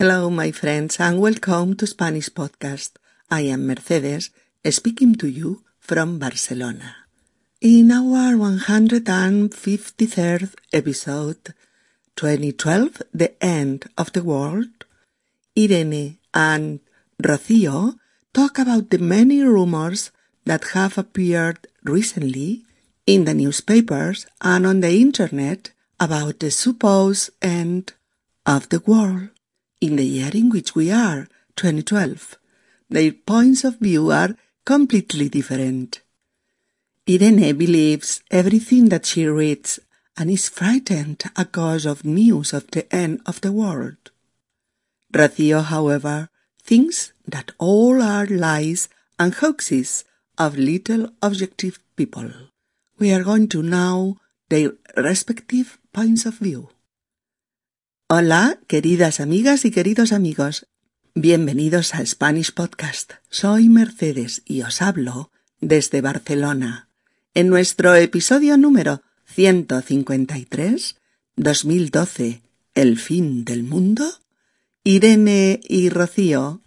Hello, my friends, and welcome to Spanish Podcast. I am Mercedes, speaking to you from Barcelona. In our 153rd episode, 2012, The End of the World, Irene and Rocío talk about the many rumors that have appeared recently in the newspapers and on the internet about the supposed end of the world in the year in which we are, 2012. Their points of view are completely different. Irene believes everything that she reads and is frightened because of news of the end of the world. Rocío, however, thinks that all are lies and hoaxes of little objective people. We are going to know their respective points of view. Hola, queridas amigas y queridos amigos. Bienvenidos a Spanish Podcast. Soy Mercedes y os hablo desde Barcelona. En nuestro episodio número 153, 2012, El fin del mundo, Irene y Rocío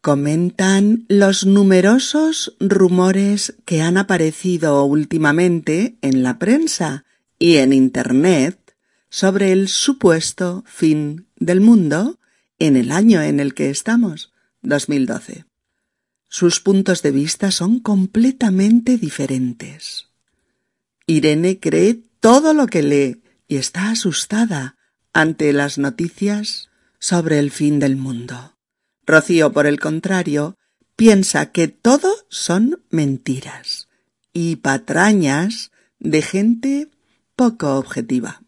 comentan los numerosos rumores que han aparecido últimamente en la prensa y en Internet sobre el supuesto fin del mundo en el año en el que estamos, 2012. Sus puntos de vista son completamente diferentes. Irene cree todo lo que lee y está asustada ante las noticias sobre el fin del mundo. Rocío, por el contrario, piensa que todo son mentiras y patrañas de gente poco objetiva.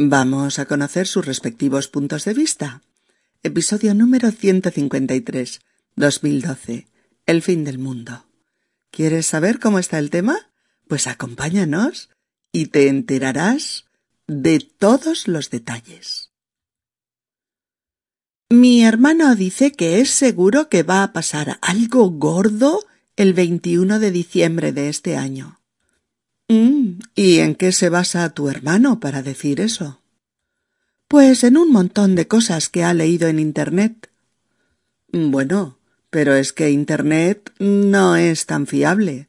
Vamos a conocer sus respectivos puntos de vista. Episodio número 153, 2012. El fin del mundo. ¿Quieres saber cómo está el tema? Pues acompáñanos y te enterarás de todos los detalles. Mi hermano dice que es seguro que va a pasar algo gordo el 21 de diciembre de este año. ¿Y en qué se basa tu hermano para decir eso? Pues en un montón de cosas que ha leído en Internet. Bueno, pero es que Internet no es tan fiable.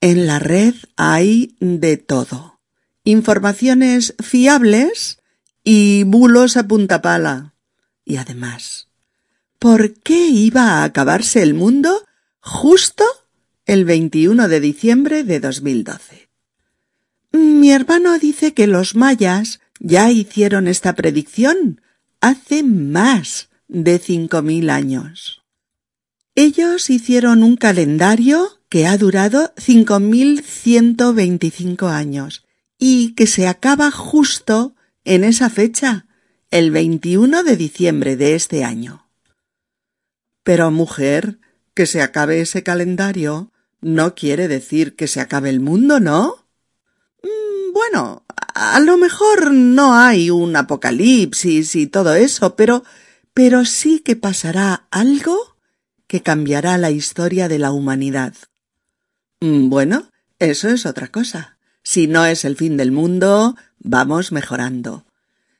En la red hay de todo. Informaciones fiables y bulos a punta pala. Y además, ¿por qué iba a acabarse el mundo justo el 21 de diciembre de 2012? Mi hermano dice que los mayas ya hicieron esta predicción hace más de cinco mil años. Ellos hicieron un calendario que ha durado cinco mil ciento veinticinco años y que se acaba justo en esa fecha, el 21 de diciembre de este año. Pero mujer, que se acabe ese calendario no quiere decir que se acabe el mundo, ¿no? Bueno, a lo mejor no hay un apocalipsis y todo eso, pero pero sí que pasará algo que cambiará la historia de la humanidad. Mm, bueno, eso es otra cosa. Si no es el fin del mundo, vamos mejorando.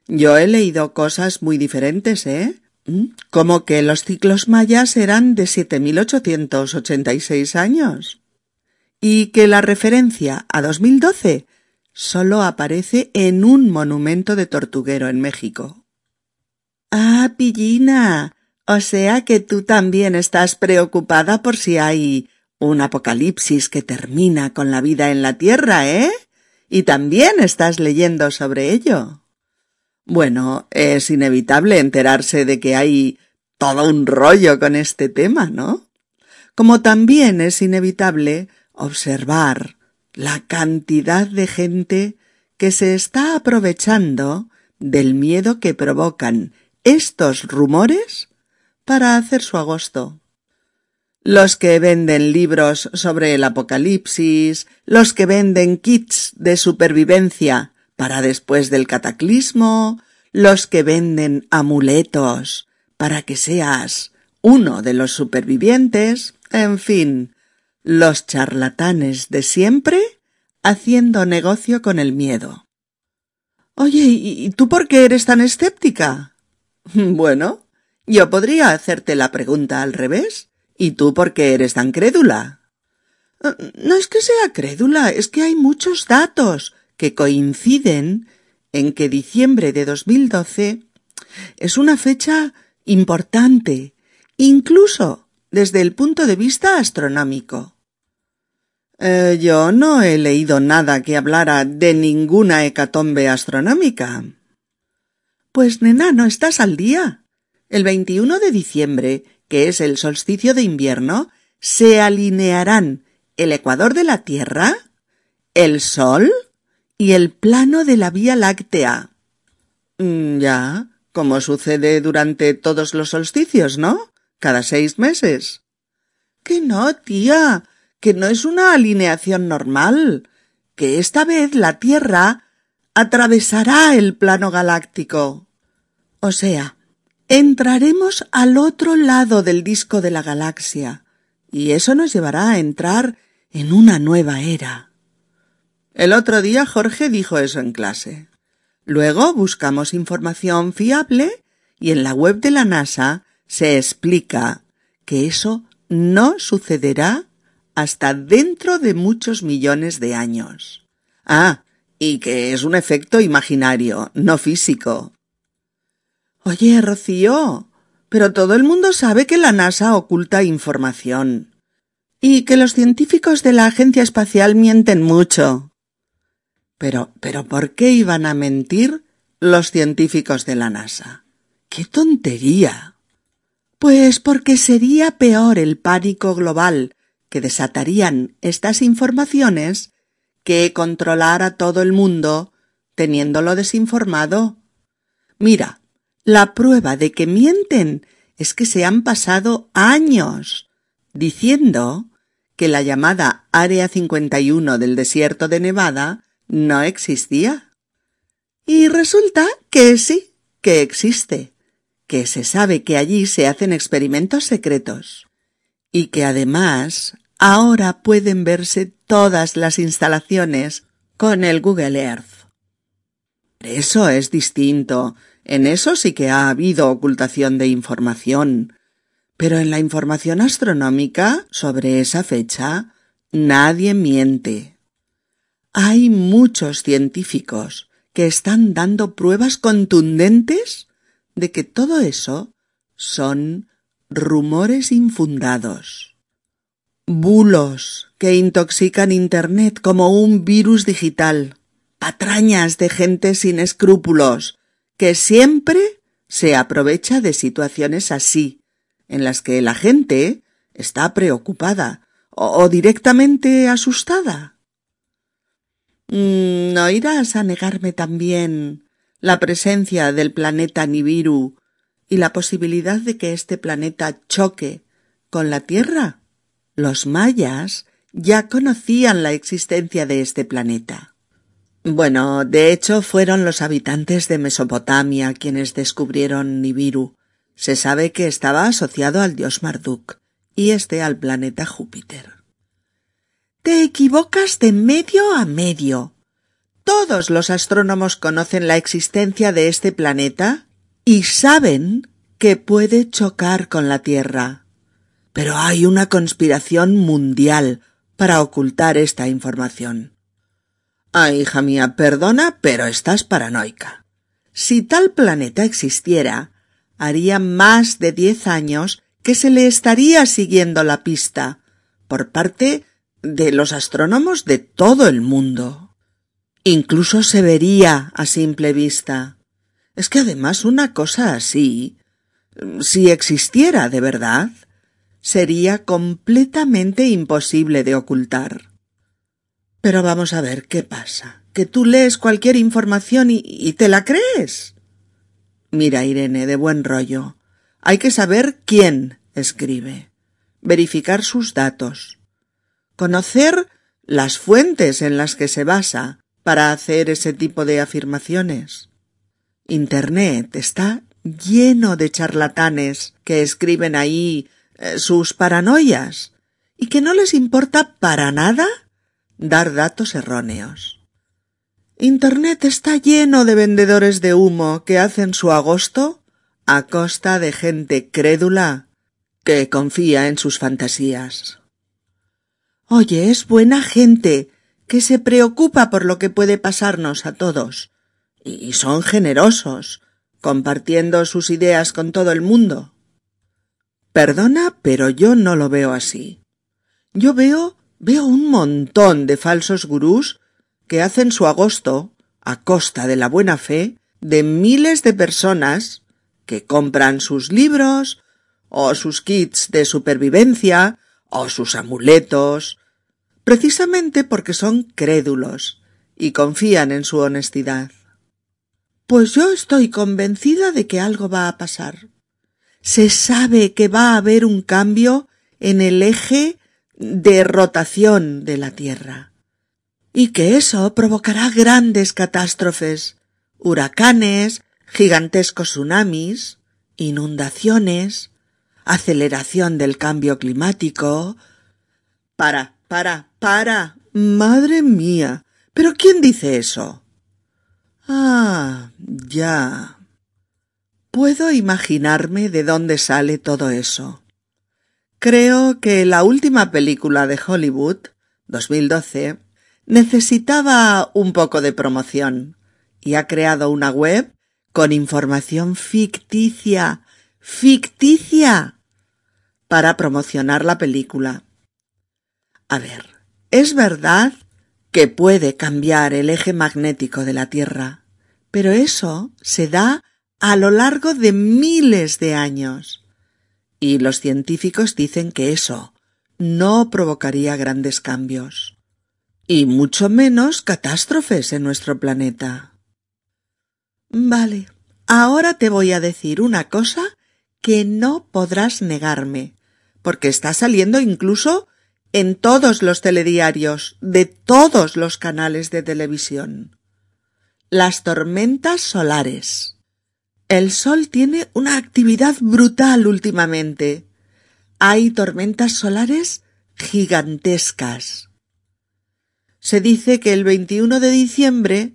Yo he leído cosas muy diferentes, ¿eh? Mm, como que los ciclos mayas eran de 7886 años. Y que la referencia a 2012 solo aparece en un monumento de tortuguero en México. Ah, Pillina. O sea que tú también estás preocupada por si hay un apocalipsis que termina con la vida en la Tierra, ¿eh? Y también estás leyendo sobre ello. Bueno, es inevitable enterarse de que hay todo un rollo con este tema, ¿no? Como también es inevitable observar la cantidad de gente que se está aprovechando del miedo que provocan estos rumores para hacer su agosto. Los que venden libros sobre el apocalipsis, los que venden kits de supervivencia para después del cataclismo, los que venden amuletos para que seas uno de los supervivientes, en fin, los charlatanes de siempre haciendo negocio con el miedo. Oye, ¿y tú por qué eres tan escéptica? Bueno, Yo podría hacerte la pregunta al revés. ¿Y tú por qué eres tan crédula? Eh, no es que sea crédula, es que hay muchos datos que coinciden en que diciembre de 2012 es una fecha importante, incluso desde el punto de vista astronómico. Eh, yo no he leído nada que hablara de ninguna hecatombe astronómica. Pues nena, no estás al día. El 21 de diciembre, que es el solsticio de invierno, se alinearán el ecuador de la Tierra, el Sol y el plano de la Vía Láctea. Mm, ya, como sucede durante todos los solsticios, ¿no? Cada seis meses. Que no, tía, que no es una alineación normal, que esta vez la Tierra atravesará el plano galáctico. O sea, entraremos al otro lado del disco de la galaxia, y eso nos llevará a entrar en una nueva era. El otro día Jorge dijo eso en clase. Luego buscamos información fiable y en la web de la NASA se explica que eso no sucederá hasta dentro de muchos millones de años. Ah, y que es un efecto imaginario, no físico. Oye, Rocío, pero todo el mundo sabe que la NASA oculta información. Y que los científicos de la Agencia Espacial mienten mucho. Pero, pero ¿por qué iban a mentir los científicos de la NASA? ¡Qué tontería! Pues porque sería peor el pánico global que desatarían estas informaciones que controlar a todo el mundo teniéndolo desinformado. Mira, la prueba de que mienten es que se han pasado años diciendo que la llamada Área 51 del desierto de Nevada no existía. Y resulta que sí, que existe, que se sabe que allí se hacen experimentos secretos y que además ahora pueden verse todas las instalaciones con el Google Earth. Eso es distinto. En eso sí que ha habido ocultación de información. Pero en la información astronómica sobre esa fecha nadie miente. Hay muchos científicos que están dando pruebas contundentes de que todo eso son rumores infundados. Bulos que intoxican Internet como un virus digital. Patrañas de gente sin escrúpulos que siempre se aprovecha de situaciones así, en las que la gente está preocupada o, directamente asustada. Mm, ¿No irás a negarme también la presencia del planeta Nibiru y la posibilidad de que este planeta choque con la Tierra? Los mayas ya conocían la existencia de este planeta. Bueno, de hecho fueron los habitantes de Mesopotamia quienes descubrieron Nibiru. Se sabe que estaba asociado al dios Marduk y este al planeta Júpiter. Te equivocas de medio a medio. Todos los astrónomos conocen la existencia de este planeta y saben que puede chocar con la Tierra. Pero hay una conspiración mundial para ocultar esta información. Ah, hija mía, perdona, pero estás paranoica. Si tal planeta existiera, haría más de diez años que se le estaría siguiendo la pista por parte de los astrónomos de todo el mundo. Incluso se vería a simple vista. Es que además una cosa así, si existiera de verdad, sería completamente imposible de ocultar. Pero vamos a ver qué pasa. Que tú lees cualquier información y, y te la crees. Mira, Irene, de buen rollo. Hay que saber quién escribe, verificar sus datos, conocer las fuentes en las que se basa para hacer ese tipo de afirmaciones. Internet está lleno de charlatanes que escriben ahí eh, sus paranoias y que no les importa para nada dar datos erróneos. Internet está lleno de vendedores de humo que hacen su agosto a costa de gente crédula que confía en sus fantasías. Oye, es buena gente, que se preocupa por lo que puede pasarnos a todos, y son generosos, compartiendo sus ideas con todo el mundo. Perdona, pero yo no lo veo así. Yo veo veo un montón de falsos gurús que hacen su agosto a costa de la buena fe de miles de personas que compran sus libros o sus kits de supervivencia o sus amuletos, precisamente porque son crédulos y confían en su honestidad. Pues yo estoy convencida de que algo va a pasar. Se sabe que va a haber un cambio en el eje de rotación de la Tierra y que eso provocará grandes catástrofes, huracanes, gigantescos tsunamis, inundaciones, aceleración del cambio climático. Para, para, para. Madre mía. ¿Pero quién dice eso? Ah, ya. Puedo imaginarme de dónde sale todo eso. Creo que la última película de Hollywood, 2012, necesitaba un poco de promoción y ha creado una web con información ficticia, ficticia, para promocionar la película. A ver, es verdad que puede cambiar el eje magnético de la Tierra, pero eso se da a lo largo de miles de años. Y los científicos dicen que eso no provocaría grandes cambios, y mucho menos catástrofes en nuestro planeta. Vale, ahora te voy a decir una cosa que no podrás negarme, porque está saliendo incluso en todos los telediarios de todos los canales de televisión. Las tormentas solares. El Sol tiene una actividad brutal últimamente. Hay tormentas solares gigantescas. Se dice que el 21 de diciembre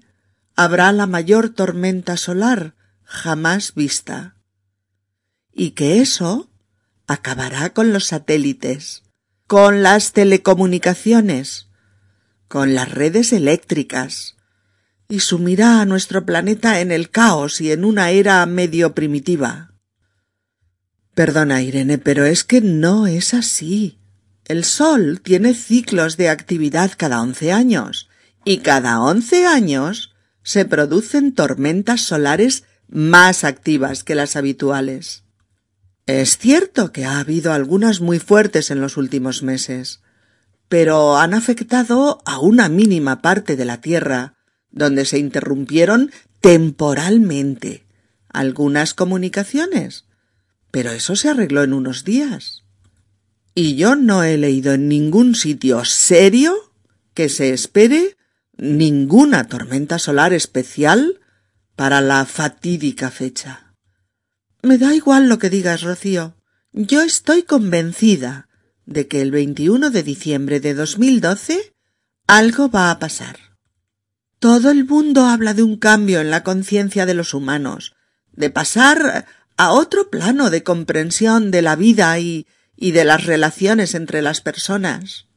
habrá la mayor tormenta solar jamás vista. Y que eso acabará con los satélites, con las telecomunicaciones, con las redes eléctricas, y sumirá a nuestro planeta en el caos y en una era medio primitiva. Perdona, Irene, pero es que no es así. El Sol tiene ciclos de actividad cada once años, y cada once años se producen tormentas solares más activas que las habituales. Es cierto que ha habido algunas muy fuertes en los últimos meses, pero han afectado a una mínima parte de la Tierra, donde se interrumpieron temporalmente algunas comunicaciones. Pero eso se arregló en unos días. Y yo no he leído en ningún sitio serio que se espere ninguna tormenta solar especial para la fatídica fecha. Me da igual lo que digas, Rocío. Yo estoy convencida de que el 21 de diciembre de 2012 algo va a pasar. Todo el mundo habla de un cambio en la conciencia de los humanos, de pasar a otro plano de comprensión de la vida y, y de las relaciones entre las personas.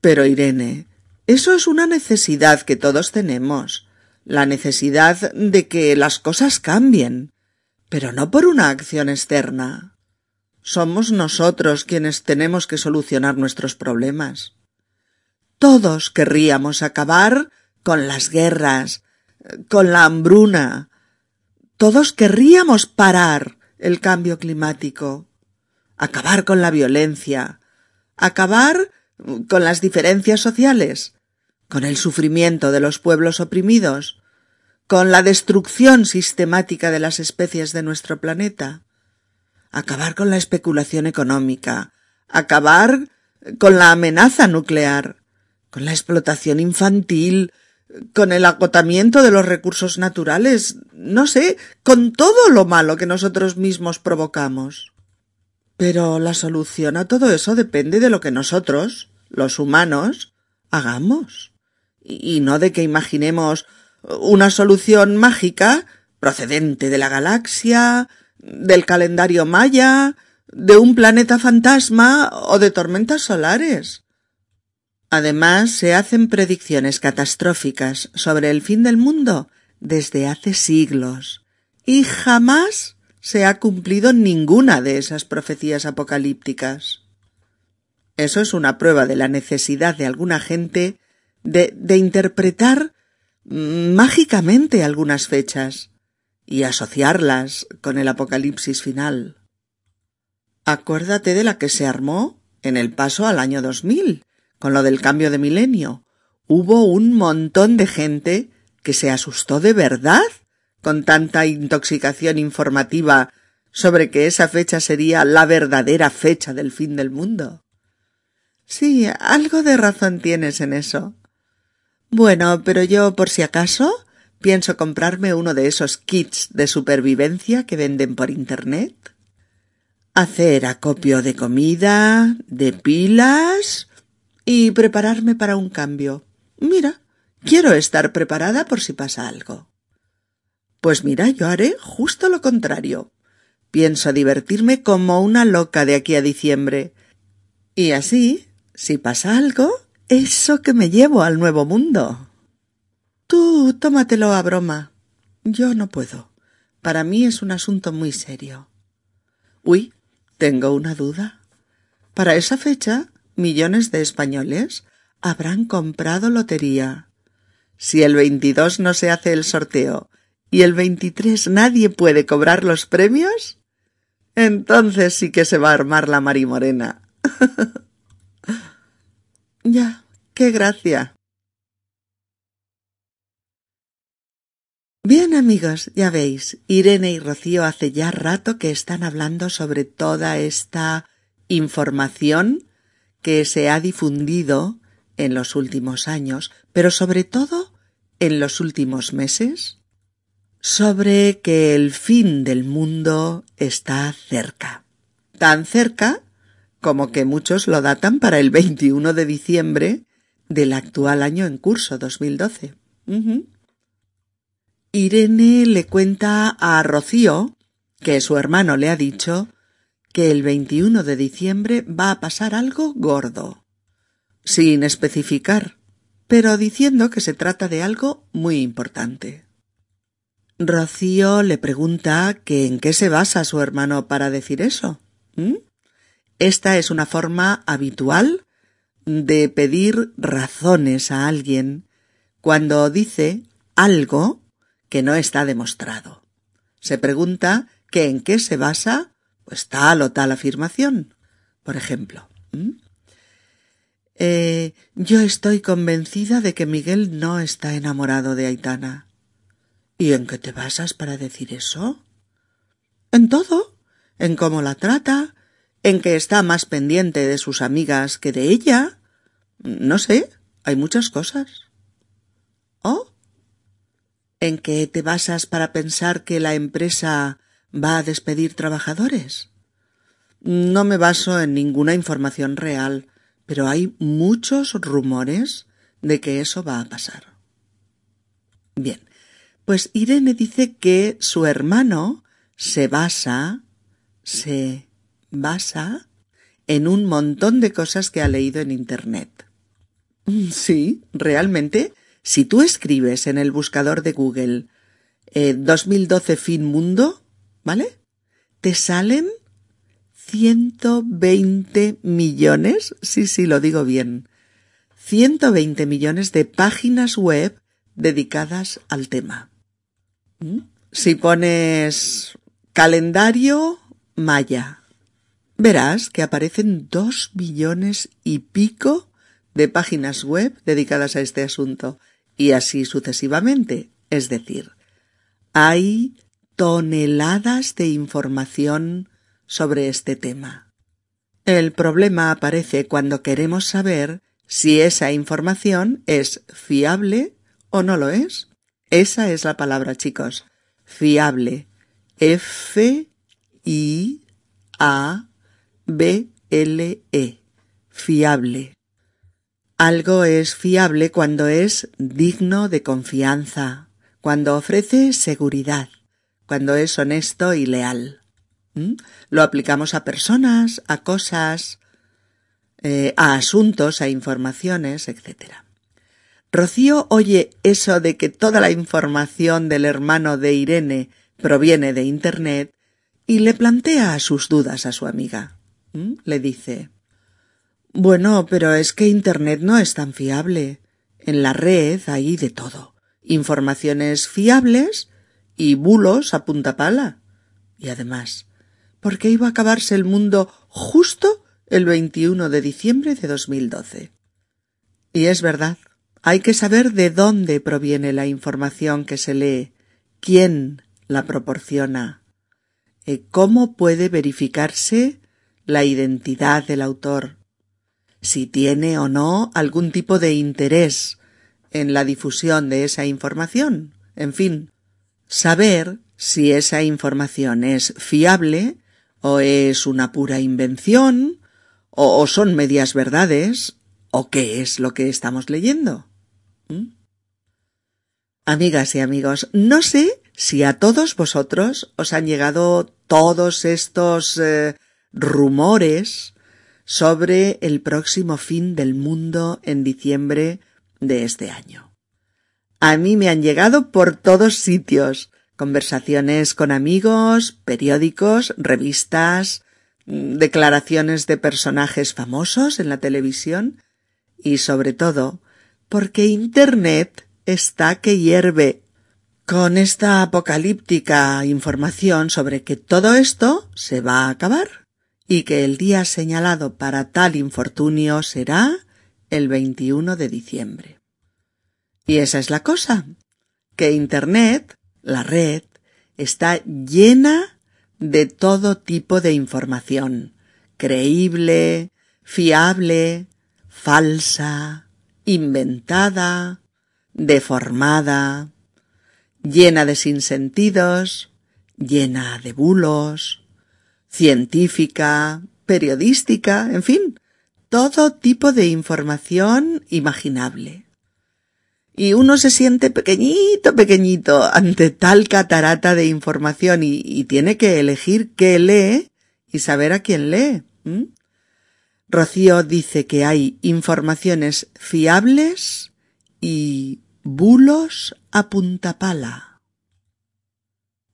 Pero, Irene, eso es una necesidad que todos tenemos, la necesidad de que las cosas cambien, pero no por una acción externa. Somos nosotros quienes tenemos que solucionar nuestros problemas. Todos querríamos acabar con las guerras, con la hambruna. Todos querríamos parar el cambio climático, acabar con la violencia, acabar con las diferencias sociales, con el sufrimiento de los pueblos oprimidos, con la destrucción sistemática de las especies de nuestro planeta, acabar con la especulación económica, acabar con la amenaza nuclear, con la explotación infantil, con el agotamiento de los recursos naturales, no sé, con todo lo malo que nosotros mismos provocamos. Pero la solución a todo eso depende de lo que nosotros, los humanos, hagamos, y no de que imaginemos una solución mágica procedente de la galaxia, del calendario maya, de un planeta fantasma o de tormentas solares. Además, se hacen predicciones catastróficas sobre el fin del mundo desde hace siglos, y jamás se ha cumplido ninguna de esas profecías apocalípticas. Eso es una prueba de la necesidad de alguna gente de, de interpretar mágicamente algunas fechas y asociarlas con el apocalipsis final. Acuérdate de la que se armó en el paso al año 2000, con lo del cambio de milenio. Hubo un montón de gente que se asustó de verdad con tanta intoxicación informativa sobre que esa fecha sería la verdadera fecha del fin del mundo. Sí, algo de razón tienes en eso. Bueno, pero yo, por si acaso, pienso comprarme uno de esos kits de supervivencia que venden por Internet hacer acopio de comida, de pilas y prepararme para un cambio. Mira, quiero estar preparada por si pasa algo. Pues mira, yo haré justo lo contrario. Pienso divertirme como una loca de aquí a diciembre. Y así, si pasa algo, eso que me llevo al nuevo mundo. Tú tómatelo a broma. Yo no puedo. Para mí es un asunto muy serio. Uy, tengo una duda. Para esa fecha, millones de españoles habrán comprado lotería. Si el 22 no se hace el sorteo y el 23 nadie puede cobrar los premios, entonces sí que se va a armar la marimorena. ya, qué gracia. Bien amigos, ya veis, Irene y Rocío hace ya rato que están hablando sobre toda esta información que se ha difundido en los últimos años, pero sobre todo en los últimos meses, sobre que el fin del mundo está cerca. Tan cerca como que muchos lo datan para el 21 de diciembre del actual año en curso 2012. Irene le cuenta a Rocío que su hermano le ha dicho que el 21 de diciembre va a pasar algo gordo, sin especificar, pero diciendo que se trata de algo muy importante. Rocío le pregunta que en qué se basa su hermano para decir eso. Esta es una forma habitual de pedir razones a alguien cuando dice algo que no está demostrado. Se pregunta que en qué se basa pues tal o tal afirmación. Por ejemplo, eh, yo estoy convencida de que Miguel no está enamorado de Aitana. ¿Y en qué te basas para decir eso? En todo, en cómo la trata, en que está más pendiente de sus amigas que de ella. No sé, hay muchas cosas. ¿Oh? en que te basas para pensar que la empresa va a despedir trabajadores? No me baso en ninguna información real, pero hay muchos rumores de que eso va a pasar. Bien, pues Irene dice que su hermano se basa, se basa en un montón de cosas que ha leído en Internet. Sí, realmente si tú escribes en el buscador de Google 2012 eh, fin mundo, ¿vale? Te salen 120 millones, sí, sí, lo digo bien, 120 millones de páginas web dedicadas al tema. ¿Mm? Si pones calendario maya, verás que aparecen dos billones y pico de páginas web dedicadas a este asunto y así sucesivamente. Es decir, hay toneladas de información sobre este tema. El problema aparece cuando queremos saber si esa información es fiable o no lo es. Esa es la palabra, chicos. Fiable. F I A B L E. Fiable. Algo es fiable cuando es digno de confianza, cuando ofrece seguridad, cuando es honesto y leal. ¿Mm? Lo aplicamos a personas, a cosas, eh, a asuntos, a informaciones, etc. Rocío oye eso de que toda la información del hermano de Irene proviene de Internet y le plantea sus dudas a su amiga. ¿Mm? Le dice Bueno, pero es que Internet no es tan fiable. En la red hay de todo. Informaciones fiables y bulos a punta pala. Y además, ¿por qué iba a acabarse el mundo justo el 21 de diciembre de 2012? Y es verdad, hay que saber de dónde proviene la información que se lee, quién la proporciona, y cómo puede verificarse la identidad del autor, si tiene o no algún tipo de interés en la difusión de esa información, en fin, saber si esa información es fiable o es una pura invención o, son medias verdades o qué es lo que estamos leyendo. ¿Mm? Amigas y amigos, no sé si a todos vosotros os han llegado todos estos eh, rumores sobre el próximo fin del mundo en diciembre de este año. A mí me han llegado por todos sitios. Conversaciones con amigos, periódicos, revistas, declaraciones de personajes famosos en la televisión y sobre todo porque Internet está que hierve con esta apocalíptica información sobre que todo esto se va a acabar y que el día señalado para tal infortunio será el 21 de diciembre. Y esa es la cosa, que Internet, la red, está llena de todo tipo de información, creíble, fiable, falsa, inventada, deformada, llena de sinsentidos, llena de bulos, científica, periodística, en fin, todo tipo de información imaginable y uno se siente pequeñito, pequeñito ante tal catarata de información y, tiene que elegir qué lee y saber a quién lee. Rocío dice que hay informaciones fiables y bulos a punta pala.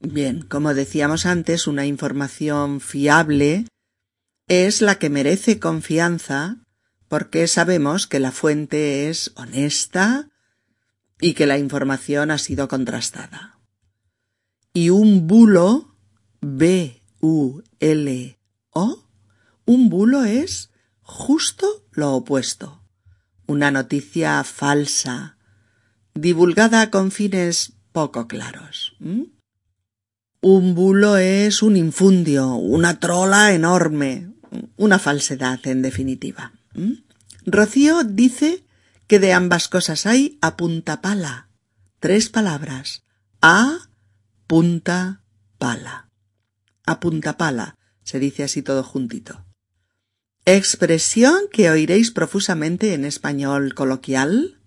Bien, como decíamos antes, una información fiable es la que merece confianza porque sabemos que la fuente es honesta, y que la información ha sido contrastada. Y un bulo, B-U-L-O, un bulo es justo lo opuesto, una noticia falsa, divulgada con fines poco claros. Un bulo es un infundio, una trola enorme, una falsedad en definitiva. Rocío dice que de ambas cosas hay a punta pala. Tres palabras. A punta pala. A punta pala. Se dice así todo juntito. Expresión que oiréis profusamente en español coloquial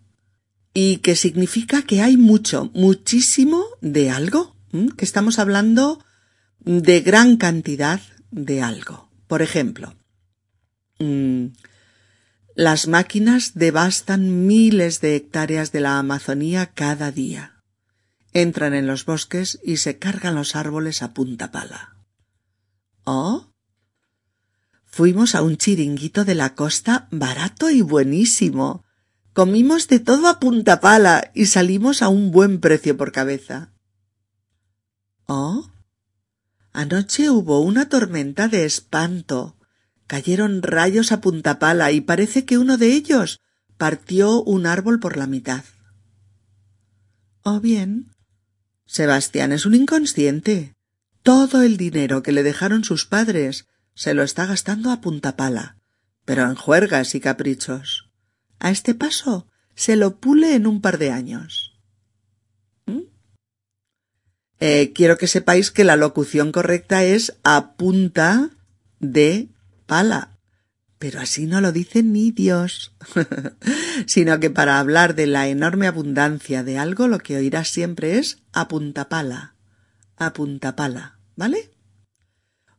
y que significa que hay mucho, muchísimo de algo, que estamos hablando de gran cantidad de algo. Por ejemplo, mm, las máquinas devastan miles de hectáreas de la Amazonía cada día. Entran en los bosques y se cargan los árboles a punta pala. ¿Oh? Fuimos a un chiringuito de la costa barato y buenísimo. Comimos de todo a punta pala y salimos a un buen precio por cabeza. ¿Oh? Anoche hubo una tormenta de espanto cayeron rayos a punta pala y parece que uno de ellos partió un árbol por la mitad. O bien, Sebastián es un inconsciente. Todo el dinero que le dejaron sus padres se lo está gastando a punta pala, pero en juergas y caprichos. A este paso se lo pule en un par de años. Eh, quiero que sepáis que la locución correcta es a punta de pala. Pero así no lo dice ni Dios, sino que para hablar de la enorme abundancia de algo lo que oirás siempre es a punta pala, a punta pala, ¿vale?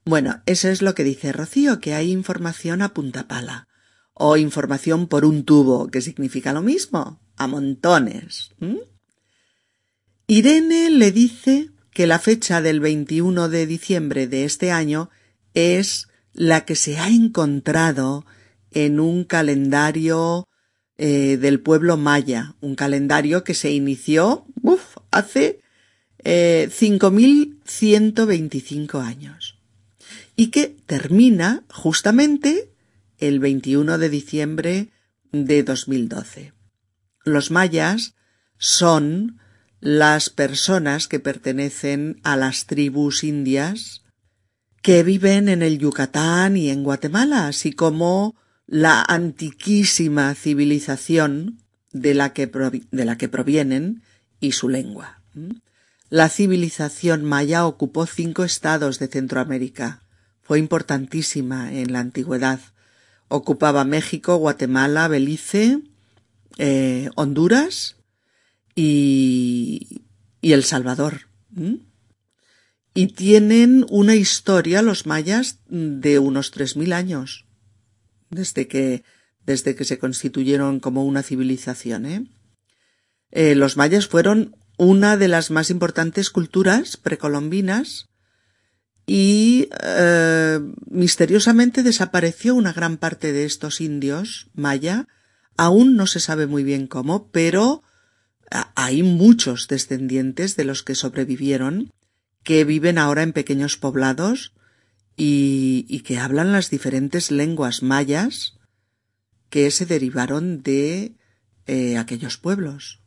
Bueno, eso es lo que dice Rocío, que hay información a punta pala. O información por un tubo, que significa lo mismo, a montones. Irene le dice que la fecha del 21 de diciembre de este año es la que se ha encontrado en un calendario eh, del pueblo maya, un calendario que se inició uf, hace eh, 5.125 años y que termina justamente el 21 de diciembre de 2012. Los mayas son las personas que pertenecen a las tribus indias que viven en el Yucatán y en Guatemala, así como la antiquísima civilización de la que, de la que provienen y su lengua. La civilización maya ocupó cinco estados de Centroamérica. Fue importantísima en la antigüedad. Ocupaba México, Guatemala, Belice, eh, Honduras y, y, El Salvador. Y tienen una historia los mayas de unos tres mil años, desde que, desde que se constituyeron como una civilización. ¿eh? Eh, los mayas fueron una de las más importantes culturas precolombinas y eh, misteriosamente desapareció una gran parte de estos indios maya. Aún no se sabe muy bien cómo, pero hay muchos descendientes de los que sobrevivieron que viven ahora en pequeños poblados y, que hablan las diferentes lenguas mayas que se derivaron de eh, aquellos pueblos.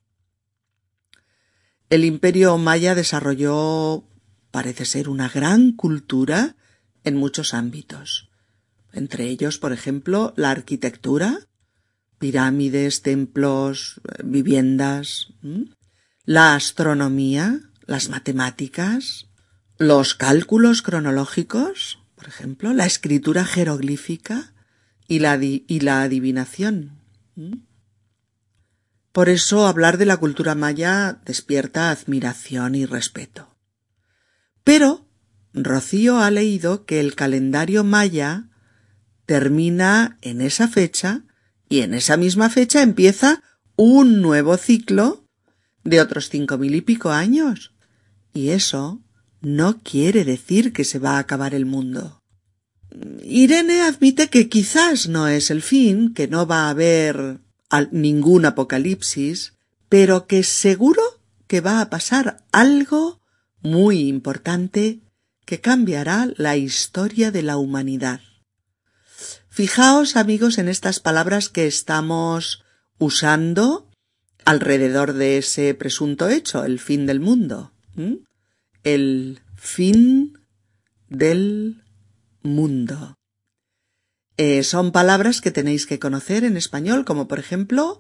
El imperio maya desarrolló, parece ser, una gran cultura en muchos ámbitos. Entre ellos, por ejemplo, la arquitectura, pirámides, templos, viviendas, la astronomía, las matemáticas, los cálculos cronológicos, por ejemplo, la escritura jeroglífica y la, y la adivinación. Por eso hablar de la cultura maya despierta admiración y respeto. Pero Rocío ha leído que el calendario maya termina en esa fecha y en esa misma fecha empieza un nuevo ciclo de otros cinco mil y pico años. Y eso no quiere decir que se va a acabar el mundo. Irene admite que quizás no es el fin, que no va a haber ningún apocalipsis, pero que seguro que va a pasar algo muy importante que cambiará la historia de la humanidad. Fijaos, amigos, en estas palabras que estamos usando alrededor de ese presunto hecho, el fin del mundo. El fin del mundo. Eh, son palabras que tenéis que conocer en español, como por ejemplo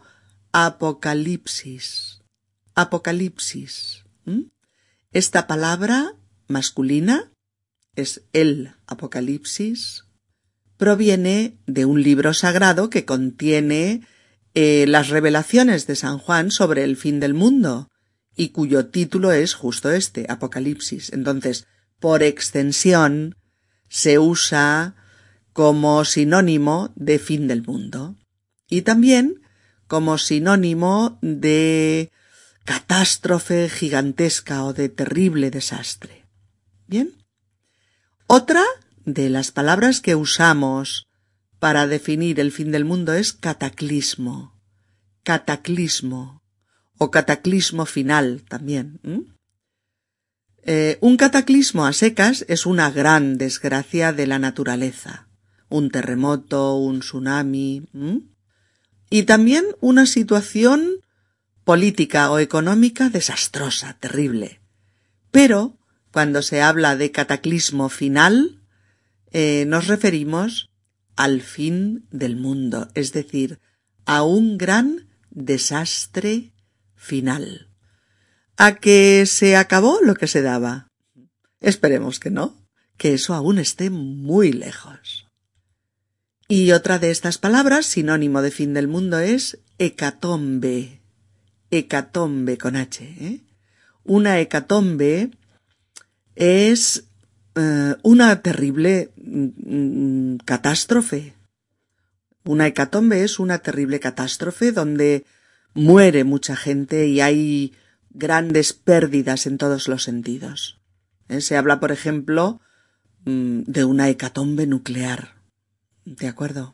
apocalipsis. Apocalipsis. Esta palabra masculina es el apocalipsis. Proviene de un libro sagrado que contiene eh, las revelaciones de San Juan sobre el fin del mundo y cuyo título es justo este, Apocalipsis. Entonces, por extensión, se usa como sinónimo de fin del mundo y también como sinónimo de catástrofe gigantesca o de terrible desastre. Bien. Otra de las palabras que usamos para definir el fin del mundo es cataclismo. Cataclismo. O cataclismo final también. Eh, un cataclismo a secas es una gran desgracia de la naturaleza un terremoto, un tsunami, y también una situación política o económica desastrosa, terrible. Pero, cuando se habla de cataclismo final, eh, nos referimos al fin del mundo, es decir, a un gran desastre final. A que se acabó lo que se daba. Esperemos que no, que eso aún esté muy lejos. Y otra de estas palabras, sinónimo de fin del mundo, es hecatombe. Hecatombe con H. ¿eh? Una hecatombe es eh, una terrible catástrofe. Una hecatombe es una terrible catástrofe donde muere mucha gente y hay grandes pérdidas en todos los sentidos. ¿Eh? Se habla, por ejemplo, mm, de una hecatombe nuclear. ¿De acuerdo?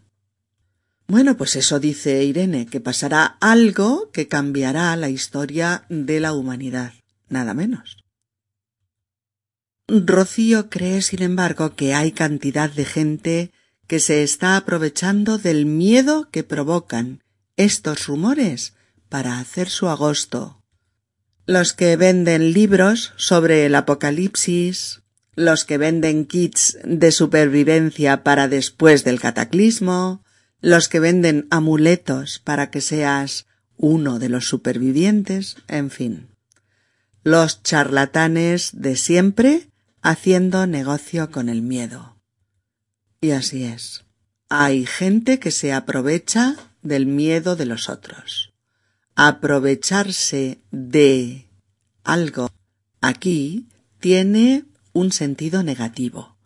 Bueno, pues eso dice Irene, que pasará algo que cambiará la historia de la humanidad, nada menos. Rocío cree, sin embargo, que hay cantidad de gente que se está aprovechando del miedo que provocan estos rumores para hacer su agosto. Los que venden libros sobre el apocalipsis, los que venden kits de supervivencia para después del cataclismo, los que venden amuletos para que seas uno de los supervivientes, en fin. Los charlatanes de siempre haciendo negocio con el miedo. Y así es. Hay gente que se aprovecha del miedo de los otros. Aprovecharse de algo aquí tiene un sentido negativo.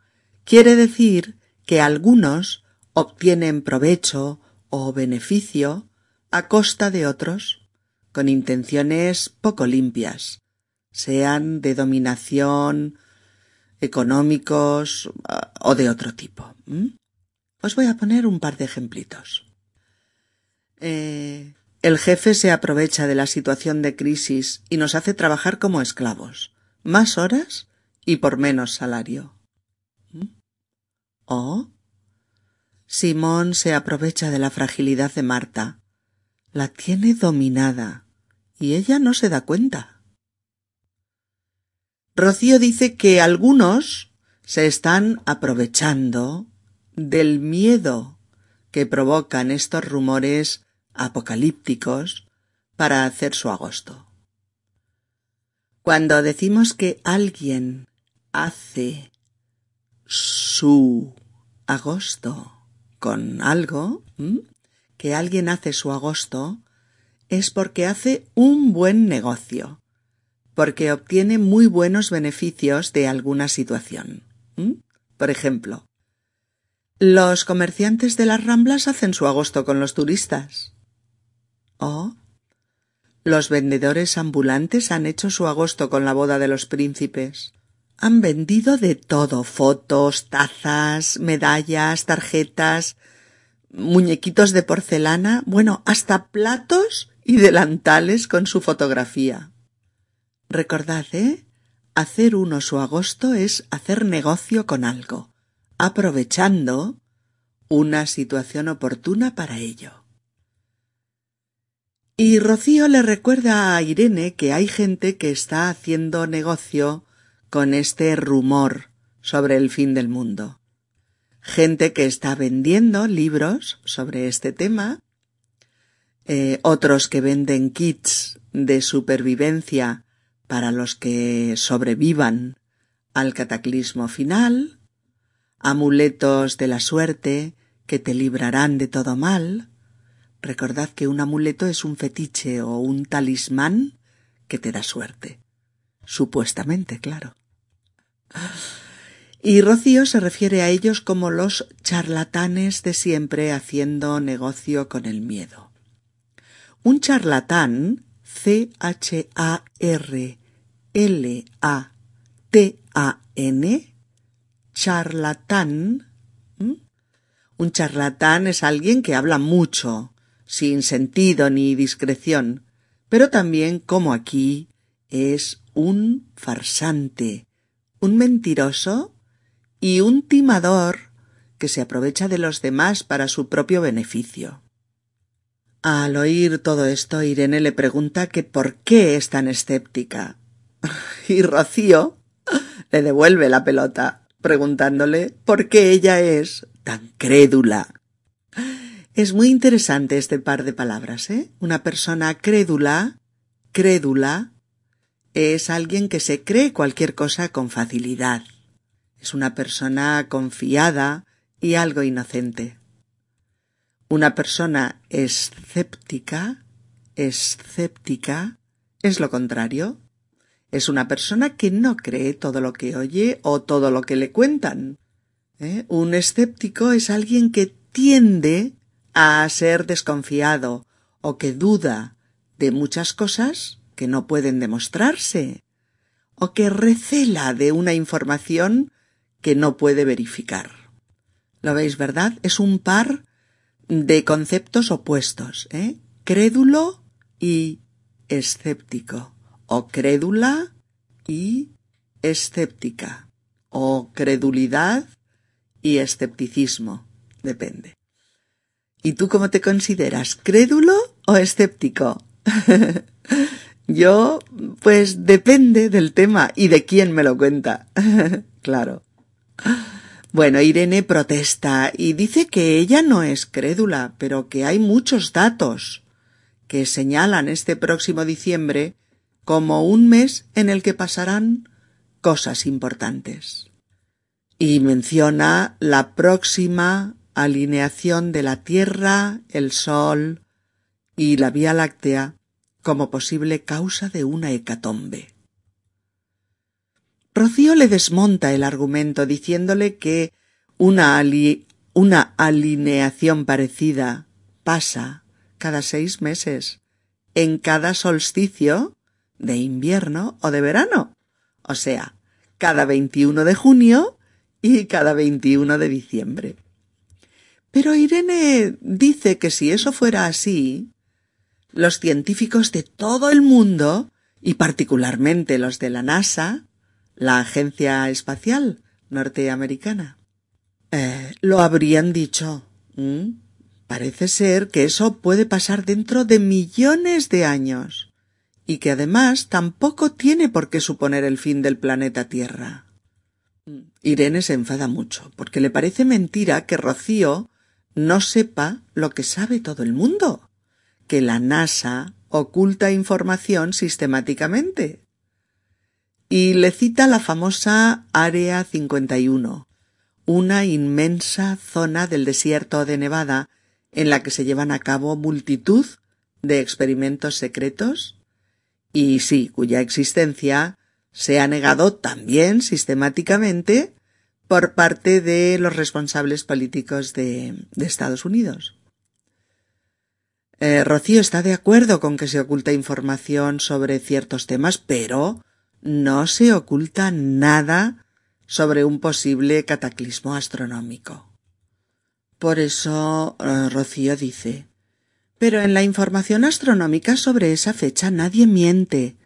Quiere decir que algunos obtienen provecho o beneficio a costa de otros, con intenciones poco limpias, sean de dominación económicos ah, o de otro tipo. Os voy a poner un par de ejemplitos. Eh, el jefe se aprovecha de la situación de crisis y nos hace trabajar como esclavos, más horas y por menos salario. O Simón se aprovecha de la fragilidad de Marta, la tiene dominada y ella no se da cuenta. Rocío dice que algunos se están aprovechando del miedo que provocan estos rumores apocalípticos para hacer su agosto. Cuando decimos que alguien hace su agosto con algo, que alguien hace su agosto, es porque hace un buen negocio, porque obtiene muy buenos beneficios de alguna situación. Por ejemplo, los comerciantes de las Ramblas hacen su agosto con los turistas. O los vendedores ambulantes han hecho su agosto con la boda de los príncipes. Han vendido de todo fotos, tazas, medallas, tarjetas, muñequitos de porcelana, bueno, hasta platos y delantales con su fotografía. Recordad, ¿eh? Hacer uno su agosto es hacer negocio con algo, aprovechando una situación oportuna para ello. Y Rocío le recuerda a Irene que hay gente que está haciendo negocio con este rumor sobre el fin del mundo. Gente que está vendiendo libros sobre este tema, eh, otros que venden kits de supervivencia para los que sobrevivan al cataclismo final, amuletos de la suerte que te librarán de todo mal. Recordad que un amuleto es un fetiche o un talismán que te da suerte. Supuestamente, claro. Y Rocío se refiere a ellos como los charlatanes de siempre haciendo negocio con el miedo. Un charlatán C-H-A-R-L-A-T-A-N, charlatán. Un charlatán es alguien que habla mucho, sin sentido ni discreción, pero también, como aquí, es un farsante, un mentiroso y un timador que se aprovecha de los demás para su propio beneficio. Al oír todo esto, Irene le pregunta que por qué es tan escéptica. Y Rocío le devuelve la pelota, preguntándole por qué ella es tan crédula. Es muy interesante este par de palabras, ¿eh? Una persona crédula, crédula, es alguien que se cree cualquier cosa con facilidad. Es una persona confiada y algo inocente. Una persona escéptica, escéptica, es lo contrario. Es una persona que no cree todo lo que oye o todo lo que le cuentan. ¿Eh? Un escéptico es alguien que tiende a ser desconfiado o que duda de muchas cosas que no pueden demostrarse o que recela de una información que no puede verificar. ¿Lo veis, verdad? Es un par de conceptos opuestos, ¿eh? Crédulo y escéptico, o crédula y escéptica, o credulidad y escepticismo, depende. ¿Y tú cómo te consideras? ¿Crédulo o escéptico? Yo, pues depende del tema y de quién me lo cuenta. claro. Bueno, Irene protesta y dice que ella no es crédula, pero que hay muchos datos que señalan este próximo diciembre como un mes en el que pasarán cosas importantes. Y menciona la próxima alineación de la Tierra, el Sol y la Vía Láctea como posible causa de una hecatombe. Rocío le desmonta el argumento diciéndole que una, una alineación parecida pasa cada seis meses, en cada solsticio de invierno o de verano, o sea, cada 21 de junio y cada 21 de diciembre. Pero Irene dice que si eso fuera así, los científicos de todo el mundo, y particularmente los de la NASA, la Agencia Espacial Norteamericana. Eh, lo habrían dicho. Parece ser que eso puede pasar dentro de millones de años y que además tampoco tiene por qué suponer el fin del planeta Tierra. Irene se enfada mucho porque le parece mentira que Rocío no sepa lo que sabe todo el mundo, que la NASA oculta información sistemáticamente y le cita la famosa Área 51, una inmensa zona del desierto de Nevada en la que se llevan a cabo multitud de experimentos secretos y sí, cuya existencia se ha negado también sistemáticamente por parte de los responsables políticos de, Estados Unidos. Eh, Rocío está de acuerdo con que se oculta información sobre ciertos temas, pero no se oculta nada sobre un posible cataclismo astronómico. Por eso eh, Rocío dice Pero en la información astronómica sobre esa fecha nadie miente.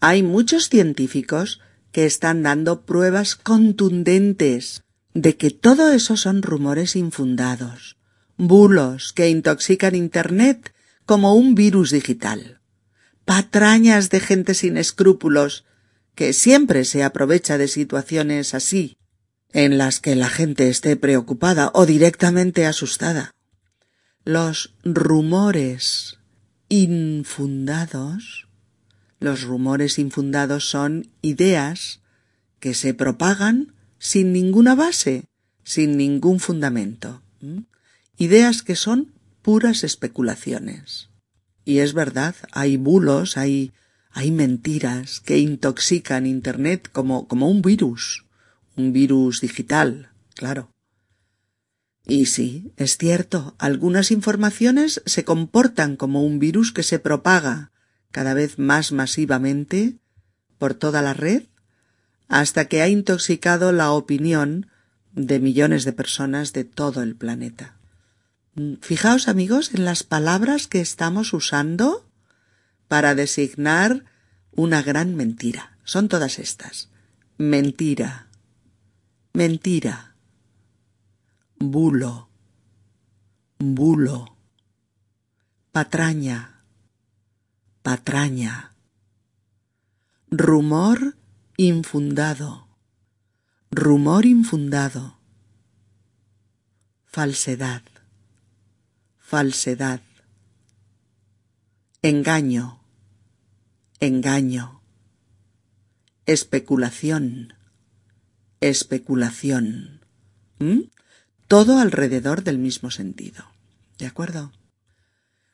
Hay muchos científicos que están dando pruebas contundentes de que todo eso son rumores infundados, bulos que intoxican Internet como un virus digital, patrañas de gente sin escrúpulos que siempre se aprovecha de situaciones así, en las que la gente esté preocupada o directamente asustada. Los rumores infundados, los rumores infundados son ideas que se propagan sin ninguna base, sin ningún fundamento. Ideas que son puras especulaciones. Y es verdad, hay bulos, hay hay mentiras que intoxican Internet como, como un virus, un virus digital, claro. Y sí, es cierto, algunas informaciones se comportan como un virus que se propaga cada vez más masivamente por toda la red hasta que ha intoxicado la opinión de millones de personas de todo el planeta. Fijaos, amigos, en las palabras que estamos usando para designar una gran mentira. Son todas estas. Mentira. Mentira. Bulo. Bulo. Patraña. Patraña. Rumor infundado. Rumor infundado. Falsedad. Falsedad. Engaño engaño, especulación, especulación. Todo alrededor del mismo sentido. ¿De acuerdo?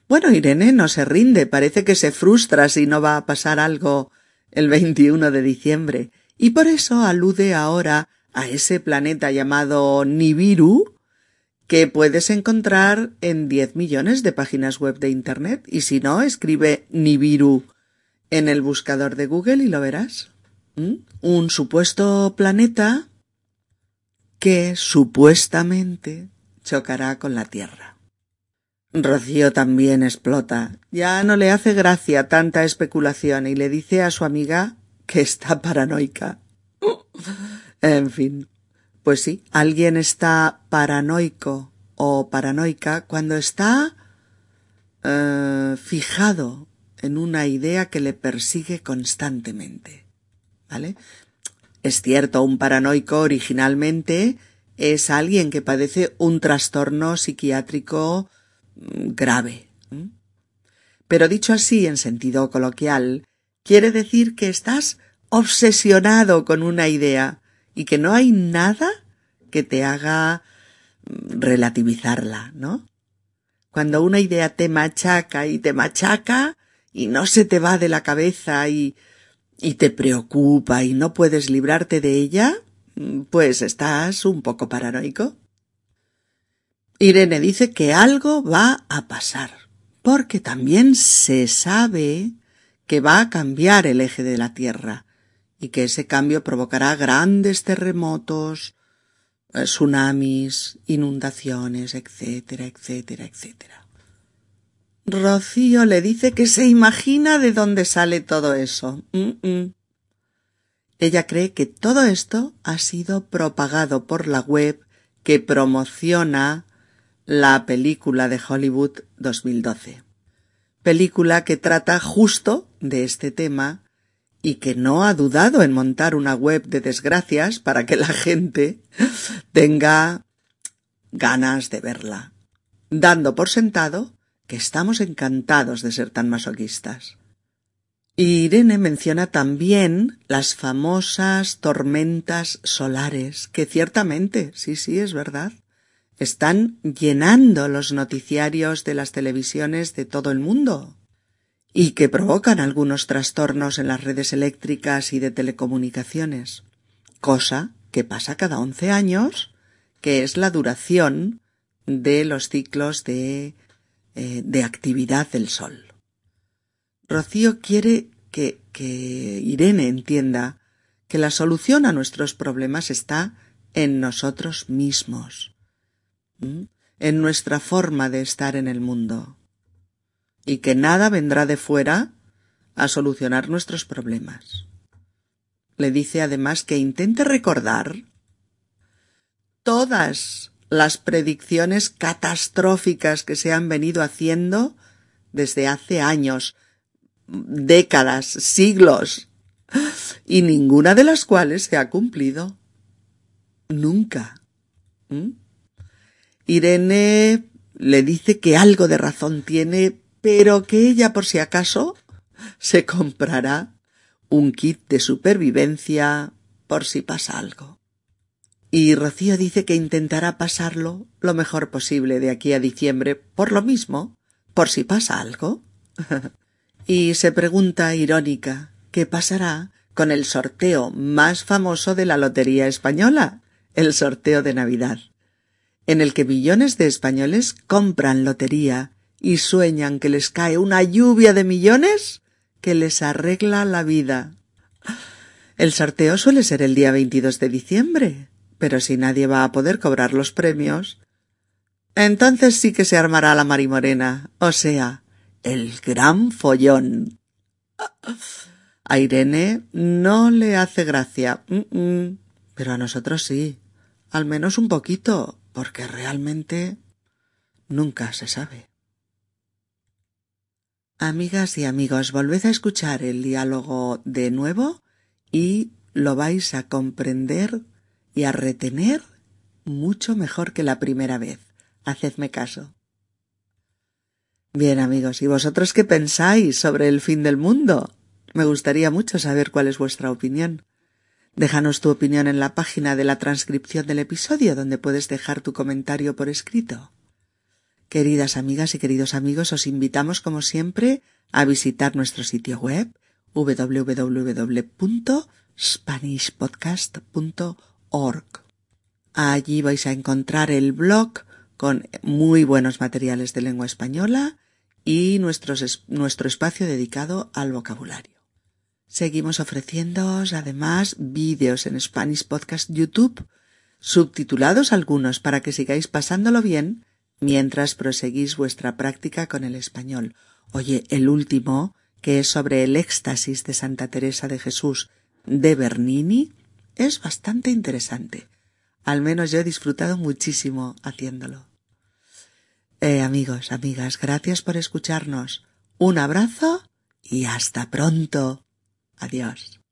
Bueno, Irene no se rinde, parece que se frustra si no va a pasar algo el 21 de diciembre, y por eso alude ahora a ese planeta llamado Nibiru, que puedes encontrar en 10 millones de páginas web de Internet, y si no, escribe Nibiru en el buscador de Google y lo verás. ¿Mm? Un supuesto planeta que supuestamente chocará con la Tierra. Rocío también explota. Ya no le hace gracia tanta especulación y le dice a su amiga que está paranoica. en fin. Pues sí, alguien está paranoico o paranoica cuando está eh, fijado en una idea que le persigue constantemente. ¿Vale? Es cierto, un paranoico originalmente es alguien que padece un trastorno psiquiátrico mm, grave. Pero dicho así en sentido coloquial, quiere decir que estás obsesionado con una idea y que no hay nada que te haga mm, relativizarla, ¿no? Cuando una idea te machaca y te machaca y no se te va de la cabeza y, y te preocupa y no puedes librarte de ella, mm, pues estás un poco paranoico. Irene dice que algo va a pasar, porque también se sabe que va a cambiar el eje de la Tierra y que ese cambio provocará grandes terremotos, eh, tsunamis, inundaciones, etcétera, etcétera, etcétera. Rocío le dice que se imagina de dónde sale todo eso. Ella cree que todo esto ha sido propagado por la web que promociona la película de Hollywood 2012. Película que trata justo de este tema y que no ha dudado en montar una web de desgracias para que la gente tenga ganas de verla, dando por sentado que estamos encantados de ser tan masoquistas. Irene menciona también las famosas tormentas solares, que ciertamente, sí, sí, es verdad, están llenando los noticiarios de las televisiones de todo el mundo y que provocan algunos trastornos en las redes eléctricas y de telecomunicaciones, cosa que pasa cada once años, que es la duración de los ciclos de, eh, de actividad del Sol. Rocío quiere que, que Irene entienda que la solución a nuestros problemas está en nosotros mismos, en nuestra forma de estar en el mundo y que nada vendrá de fuera a solucionar nuestros problemas. Le dice además que intente recordar todas las predicciones catastróficas que se han venido haciendo desde hace años, décadas, siglos, y ninguna de las cuales se ha cumplido. Nunca. ¿Mm? Irene le dice que algo de razón tiene, pero que ella por si acaso se comprará un kit de supervivencia por si pasa algo. Y Rocío dice que intentará pasarlo lo mejor posible de aquí a diciembre, por lo mismo, por si pasa algo. y se pregunta irónica qué pasará con el sorteo más famoso de la Lotería Española, el sorteo de Navidad, en el que millones de españoles compran lotería y sueñan que les cae una lluvia de millones que les arregla la vida. El sorteo suele ser el día 22 de diciembre, pero si nadie va a poder cobrar los premios, entonces sí que se armará la marimorena, o sea, el gran follón. A Irene no le hace gracia, pero a nosotros sí, al menos un poquito, porque realmente nunca se sabe. Amigas y amigos, volved a escuchar el diálogo de nuevo y lo vais a comprender y a retener mucho mejor que la primera vez. Hacedme caso. Bien amigos, ¿y vosotros qué pensáis sobre el fin del mundo? Me gustaría mucho saber cuál es vuestra opinión. Déjanos tu opinión en la página de la transcripción del episodio donde puedes dejar tu comentario por escrito. Queridas amigas y queridos amigos, os invitamos como siempre a visitar nuestro sitio web www.spanishpodcast.org. Allí vais a encontrar el blog con muy buenos materiales de lengua española y nuestro espacio dedicado al vocabulario. Seguimos ofreciéndoos además vídeos en Spanish Podcast YouTube, subtitulados algunos para que sigáis pasándolo bien mientras proseguís vuestra práctica con el español. Oye, el último, que es sobre el éxtasis de Santa Teresa de Jesús de Bernini, es bastante interesante. Al menos yo he disfrutado muchísimo haciéndolo. Eh, amigos, amigas, gracias por escucharnos. Un abrazo y hasta pronto. Adiós.